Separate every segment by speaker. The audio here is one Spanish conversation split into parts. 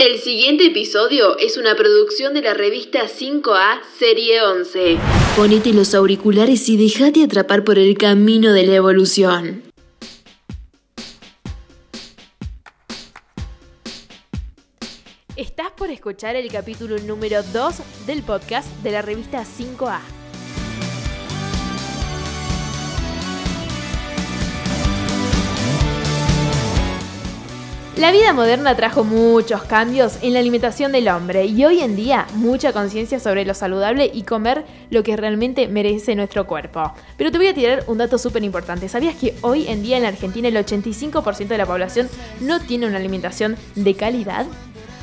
Speaker 1: El siguiente episodio es una producción de la revista 5A Serie 11. Ponete los auriculares y déjate atrapar por el camino de la evolución.
Speaker 2: Estás por escuchar el capítulo número 2 del podcast de la revista 5A. La vida moderna trajo muchos cambios en la alimentación del hombre y hoy en día mucha conciencia sobre lo saludable y comer lo que realmente merece nuestro cuerpo. Pero te voy a tirar un dato súper importante. ¿Sabías que hoy en día en la Argentina el 85% de la población no tiene una alimentación de calidad?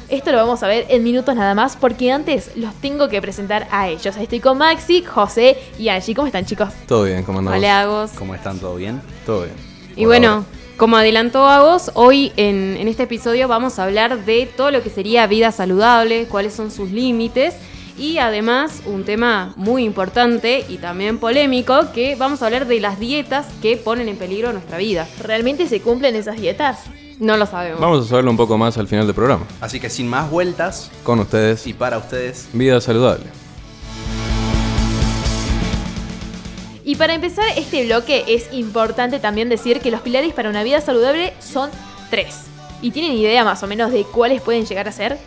Speaker 2: Esto lo vamos a ver en minutos nada más porque antes los tengo que presentar a ellos. Estoy con Maxi, José y Angie. ¿Cómo están chicos?
Speaker 3: Todo bien, ¿cómo andamos?
Speaker 4: Hola, Agos.
Speaker 5: ¿Cómo están? ¿Todo bien?
Speaker 3: Todo bien.
Speaker 4: Y
Speaker 3: Por
Speaker 4: bueno,
Speaker 3: ahora.
Speaker 4: Como adelantó Agos, hoy en, en este episodio vamos a hablar de todo lo que sería vida saludable, cuáles son sus límites y además un tema muy importante y también polémico que vamos a hablar de las dietas que ponen en peligro nuestra vida.
Speaker 2: ¿Realmente se cumplen esas dietas?
Speaker 4: No lo sabemos.
Speaker 3: Vamos a saberlo un poco más al final del programa.
Speaker 5: Así que sin más vueltas
Speaker 3: Con ustedes,
Speaker 5: y para ustedes,
Speaker 3: Vida Saludable.
Speaker 2: Y para empezar este bloque es importante también decir que los pilares para una vida saludable son tres. ¿Y tienen idea más o menos de cuáles pueden llegar a ser?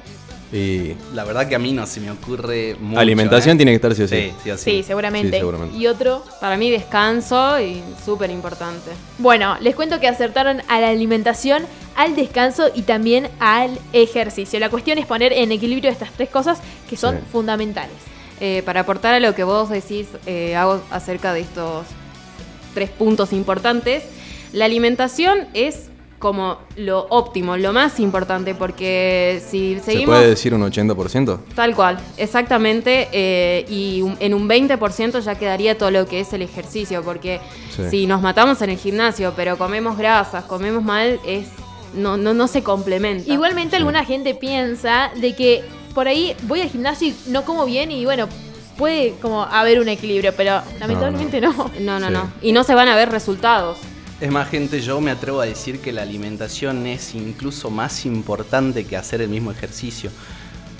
Speaker 3: Y
Speaker 5: la verdad que a mí no se me ocurre mucho.
Speaker 3: alimentación
Speaker 5: ¿eh?
Speaker 3: tiene que estar sí o sí.
Speaker 5: Sí, sí, o sí.
Speaker 2: Sí, seguramente.
Speaker 3: Sí, seguramente.
Speaker 2: Y otro.
Speaker 4: Para mí descanso y súper importante.
Speaker 2: Bueno, les cuento que acertaron a la alimentación, al descanso y también al ejercicio. La cuestión es poner en equilibrio estas tres cosas que son
Speaker 3: Sí.
Speaker 2: fundamentales.
Speaker 4: Eh, para aportar a lo que vos decís, eh, hago acerca de estos tres puntos importantes, la alimentación es como lo óptimo, lo más importante, porque si
Speaker 3: ¿Se
Speaker 4: seguimos...
Speaker 3: puede decir un 80%?
Speaker 4: Tal cual, exactamente, eh, y un- en un 20% ya quedaría todo lo que es el ejercicio, porque
Speaker 3: Sí.
Speaker 4: si nos matamos en el gimnasio, pero comemos grasas, comemos mal, es no, no, no se complementa.
Speaker 2: Igualmente alguna gente piensa de que por ahí voy al gimnasio y no como bien y bueno, puede como haber un equilibrio, pero lamentablemente no.
Speaker 4: No, no,
Speaker 3: Sí.
Speaker 4: no. Y no se van a ver resultados.
Speaker 5: Es más, gente, yo me atrevo a decir que la alimentación es incluso más importante que hacer el mismo ejercicio.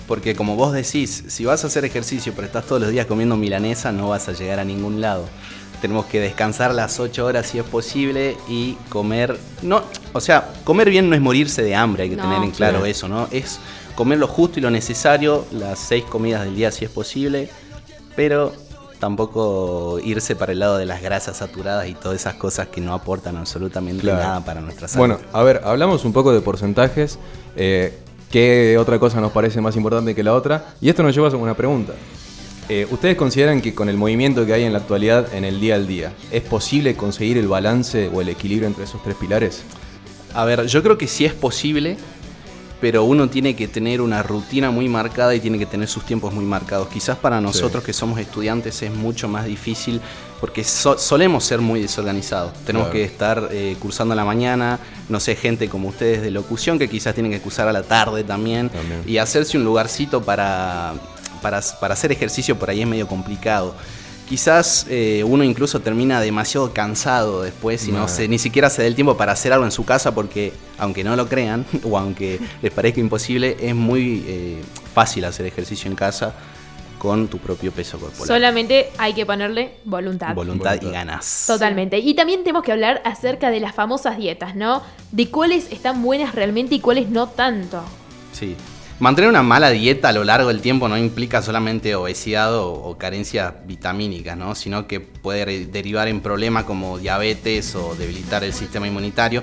Speaker 5: Porque como vos decís, si vas a hacer ejercicio pero estás todos los días comiendo milanesa, no vas a llegar a ningún lado. Tenemos que descansar las 8 horas si es posible y comer... No, o sea, comer bien no es morirse de hambre, hay que
Speaker 4: No,
Speaker 5: tener en claro
Speaker 3: sí.
Speaker 5: eso, ¿no? Es comer lo justo y lo necesario, las 6 comidas del día si es posible, pero tampoco irse para el lado de las grasas saturadas y todas esas cosas que no aportan absolutamente
Speaker 3: Claro.
Speaker 5: nada para nuestra salud.
Speaker 3: Bueno, a ver, hablamos un poco de porcentajes. eh, ¿Qué otra cosa nos parece más importante que la otra? Y esto nos lleva a una pregunta. Eh, ¿Ustedes consideran que con el movimiento que hay en la actualidad en el día al día, es posible conseguir el balance o el equilibrio entre esos tres pilares?
Speaker 5: A ver, yo creo que sí es posible, pero uno tiene que tener una rutina muy marcada y tiene que tener sus tiempos muy marcados. Quizás para nosotros que somos estudiantes es mucho más difícil porque so- solemos ser muy desorganizados. Tenemos
Speaker 3: Claro.
Speaker 5: que estar eh, cursando a la mañana, no sé, gente como ustedes de locución que quizás tienen que cursar a la tarde también,
Speaker 3: También.
Speaker 5: y hacerse un lugarcito para, para, para hacer ejercicio por ahí es medio complicado. Quizás eh, uno incluso termina demasiado cansado después y no se, ni siquiera se da el tiempo para hacer algo en su casa porque, aunque no lo crean o aunque les parezca imposible, es muy eh, fácil hacer ejercicio en casa con tu propio peso corporal.
Speaker 2: Solamente hay que ponerle voluntad.
Speaker 5: Voluntad y ganas.
Speaker 2: Totalmente. Y también tenemos que hablar acerca de las famosas dietas, ¿no? De cuáles están buenas realmente y cuáles no tanto.
Speaker 5: Sí. Mantener una mala dieta a lo largo del tiempo no implica solamente obesidad o, carencias vitamínicas, ¿no? sino que puede derivar en problemas como diabetes o debilitar el sistema inmunitario.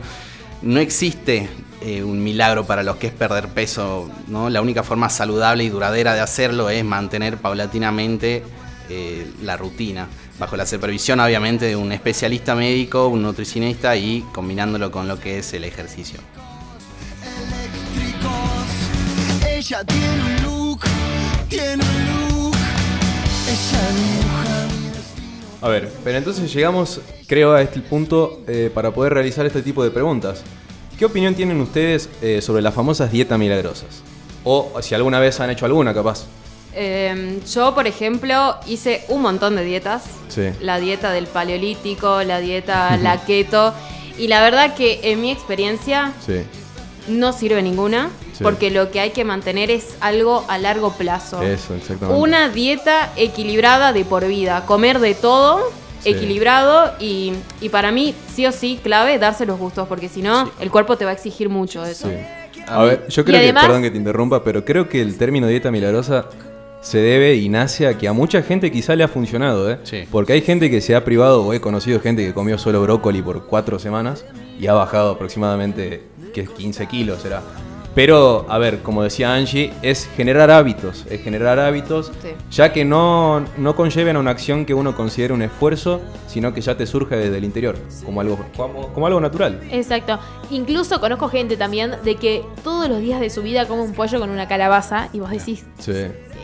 Speaker 5: No existe eh, un milagro para los que es perder peso. La única forma saludable y duradera de hacerlo es mantener paulatinamente eh, la rutina, bajo la supervisión obviamente de un especialista médico, un nutricionista y combinándolo con lo que es el ejercicio.
Speaker 6: Ella tiene un look, tiene un look. Ella dibuja mi destino.
Speaker 3: A ver, pero entonces llegamos, creo, a este punto eh, para poder realizar este tipo de preguntas. ¿Qué opinión tienen ustedes eh, sobre las famosas dietas milagrosas? O si alguna vez han hecho alguna, capaz.
Speaker 4: Eh, yo, por ejemplo, hice un montón de dietas.
Speaker 3: Sí.
Speaker 4: La dieta del paleolítico, la dieta la keto. Y la verdad que en mi experiencia
Speaker 3: Sí.
Speaker 4: no sirve ninguna.
Speaker 3: Sí.
Speaker 4: porque lo que hay que mantener es algo a largo plazo.
Speaker 3: Eso, exactamente.
Speaker 4: Una dieta equilibrada de por vida, comer de todo.
Speaker 3: Sí.
Speaker 4: Equilibrado y, y para mí, sí o sí, clave darse los gustos, porque si no, el cuerpo te va a exigir mucho de eso.
Speaker 3: Sí. A ver, yo creo
Speaker 2: además-
Speaker 3: que, perdón que te interrumpa, pero creo que el término dieta milagrosa se debe y nace a que a mucha gente quizá le ha funcionado, ¿eh?
Speaker 5: Sí.
Speaker 3: Porque hay gente que se ha privado, o he conocido gente que comió solo brócoli por cuatro semanas y ha bajado aproximadamente, que es 15 kilos, será. Pero, a ver, como decía Angie, es generar hábitos, es generar hábitos,
Speaker 4: Sí.
Speaker 3: ya que no, no conlleven a una acción que uno considere un esfuerzo, sino que ya te surge desde el interior, como algo, como, como algo natural.
Speaker 2: Exacto. Incluso conozco gente también de que todos los días de su vida come un pollo con una calabaza y vos decís,
Speaker 3: Sí,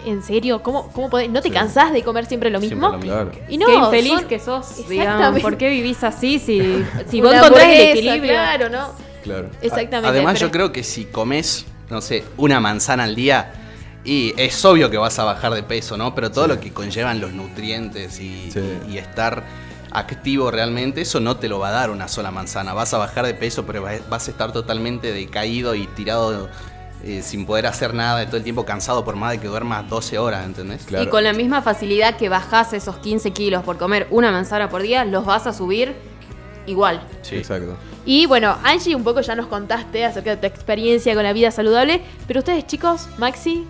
Speaker 2: ¿en serio? ¿Cómo, cómo podés? ¿No te
Speaker 3: Sí.
Speaker 2: cansás de comer siempre lo mismo?
Speaker 5: Siempre lo mismo.
Speaker 3: claro.
Speaker 2: Y no,
Speaker 4: Qué infeliz
Speaker 2: son-
Speaker 4: que sos, digamos.
Speaker 2: Exactamente.
Speaker 4: ¿Por qué vivís así si, si vos encontrás el equilibrio?
Speaker 2: Claro, ¿no?
Speaker 3: Claro.
Speaker 2: Exactamente.
Speaker 5: Además,
Speaker 2: pero-
Speaker 5: yo creo que si comes, no sé, una manzana al día, y es obvio que vas a bajar de peso, ¿no? Pero todo
Speaker 3: Sí.
Speaker 5: lo que conllevan los nutrientes y,
Speaker 3: Sí.
Speaker 5: y- y estar activo realmente, eso no te lo va a dar una sola manzana. Vas a bajar de peso, pero va- vas a estar totalmente decaído y tirado eh, sin poder hacer nada, todo el tiempo cansado por más de que duermas 12 horas, ¿entendés?
Speaker 3: Claro.
Speaker 4: Y con la misma facilidad que bajás esos 15 kilos por comer una manzana por día, los vas a subir igual.
Speaker 5: Sí.
Speaker 3: Exacto.
Speaker 2: Y bueno, Angie, un poco ya nos contaste acerca de tu experiencia con la vida saludable, pero ustedes chicos, Maxi,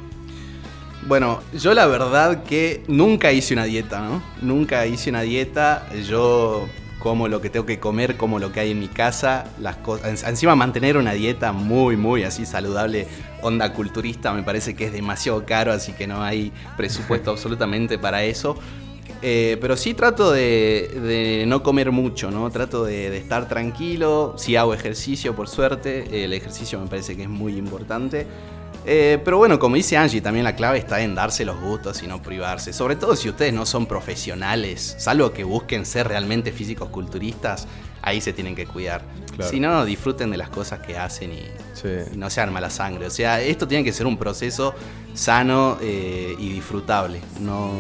Speaker 5: Bueno, yo la verdad que nunca hice una dieta, ¿no? Nunca hice una dieta. Yo como lo que tengo que comer, como lo que hay en mi casa. Las cosas. Encima mantener una dieta muy, muy así saludable, onda culturista, me parece que es demasiado caro, así que no hay presupuesto absolutamente para eso. Eh, pero sí trato de, de no comer mucho, ¿no? Trato de, de estar tranquilo. Sí hago ejercicio, por suerte. El ejercicio me parece que es muy importante. Eh, pero bueno, como dice Angie, también la clave está en darse los gustos y no privarse. Sobre todo si ustedes no son profesionales, salvo que busquen ser realmente físicos culturistas, ahí se tienen que cuidar.
Speaker 3: Claro.
Speaker 5: Si no, disfruten de las cosas que hacen y,
Speaker 3: Sí.
Speaker 5: y no sean mala sangre. O sea, esto tiene que ser un proceso sano eh, y disfrutable. No,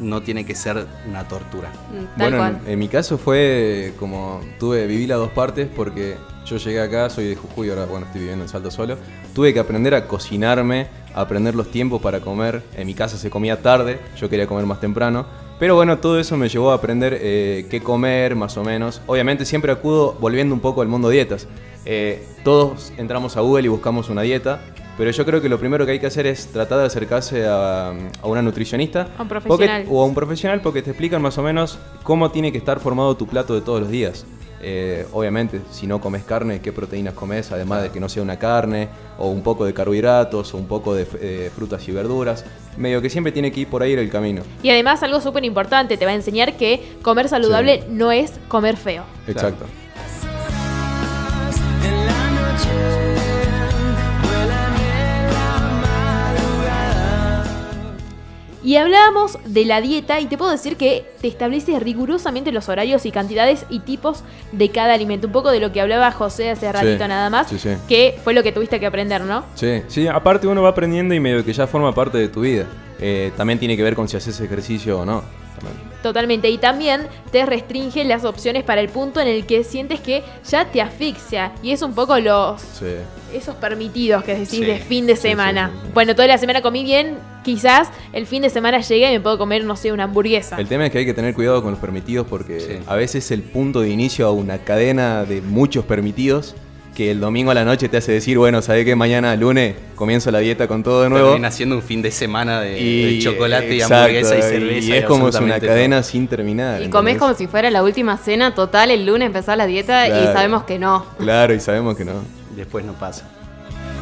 Speaker 5: no tiene que ser una tortura.
Speaker 4: Mm, Tal
Speaker 3: Bueno,
Speaker 4: cual.
Speaker 3: en, en mi caso fue como tuve, viví las dos partes porque yo llegué acá, soy de Jujuy, ahora bueno, estoy viviendo en Salto Solo. Tuve que aprender a cocinarme, a aprender los tiempos para comer. En mi casa se comía tarde, yo quería comer más temprano. Pero bueno, todo eso me llevó a aprender eh, qué comer, más o menos. Obviamente siempre acudo volviendo un poco al mundo dietas. Eh, todos entramos a Google y buscamos una dieta. Pero yo creo que lo primero que hay que hacer es tratar de acercarse a, a una nutricionista.
Speaker 2: A un
Speaker 3: porque-
Speaker 2: profesional.
Speaker 3: o a un profesional porque te explican más o menos cómo tiene que estar formado tu plato de todos los días. Eh, obviamente, si no comes carne, qué proteínas comes, además de que no sea una carne, o un poco de carbohidratos, o un poco de eh, frutas y verduras. Medio que siempre tiene que ir por ahí el camino.
Speaker 2: y además algo súper importante, te va a enseñar que comer saludable no es comer feo.
Speaker 3: Exacto.
Speaker 2: Y hablábamos de la dieta y te puedo decir que te establece rigurosamente los horarios y cantidades y tipos de cada alimento. Un poco de lo que hablaba José hace ratito nada más,
Speaker 3: sí, sí.
Speaker 2: que fue lo que tuviste que aprender, ¿no?
Speaker 3: Sí, sí, aparte uno va aprendiendo y medio que ya forma parte de tu vida. Eh, también tiene que ver con si haces ejercicio o no. También.
Speaker 2: Totalmente. Y también te restringe las opciones para el punto en el que sientes que ya te asfixia. Y es un poco los
Speaker 3: Sí.
Speaker 2: esos permitidos que decís
Speaker 5: Sí,
Speaker 2: de fin de
Speaker 3: sí,
Speaker 2: semana.
Speaker 3: sí, sí, sí.
Speaker 2: Bueno, toda la semana comí bien, quizás el fin de semana llegue y me puedo comer, no sé, una hamburguesa.
Speaker 3: El tema es que hay que tener cuidado con los permitidos porque
Speaker 5: Sí.
Speaker 3: a veces es el punto de inicio a una cadena de muchos permitidos que el domingo a la noche te hace decir, bueno, ¿sabés que mañana lunes comienzo la dieta con todo de nuevo?
Speaker 5: Termina siendo un fin de semana de, de chocolate y hamburguesa y cerveza.
Speaker 3: Y es como es una cadena sin terminar.
Speaker 4: Y comés
Speaker 3: ¿entendés?
Speaker 4: como si fuera la última cena total, el lunes empezás la dieta y sabemos que no.
Speaker 3: Claro, y sabemos que no.
Speaker 5: Después no pasa.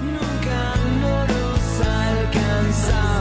Speaker 6: Nunca no nos alcanzaba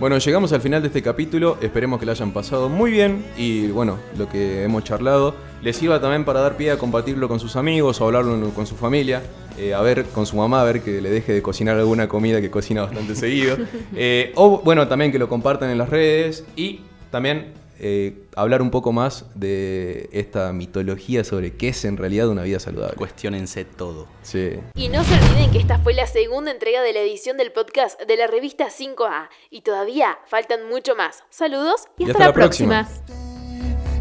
Speaker 3: Bueno, llegamos al final de este capítulo, esperemos que lo hayan pasado muy bien y bueno, lo que hemos charlado les sirva también para dar pie a compartirlo con sus amigos o hablarlo con su familia, eh, a ver con su mamá, a ver que le deje de cocinar alguna comida que cocina bastante seguido, Eh, o bueno, también que lo compartan en las redes y también eh, hablar un poco más de esta mitología sobre qué es en realidad una vida saludable.
Speaker 5: Cuestiónense todo.
Speaker 3: Sí.
Speaker 2: Y no se olviden que esta fue la segunda entrega de la edición del podcast de la revista 5A. Y todavía faltan mucho más. Saludos y, hasta, la próxima.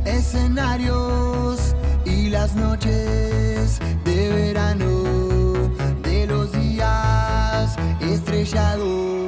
Speaker 6: escenarios y las noches de verano de los días estrellados.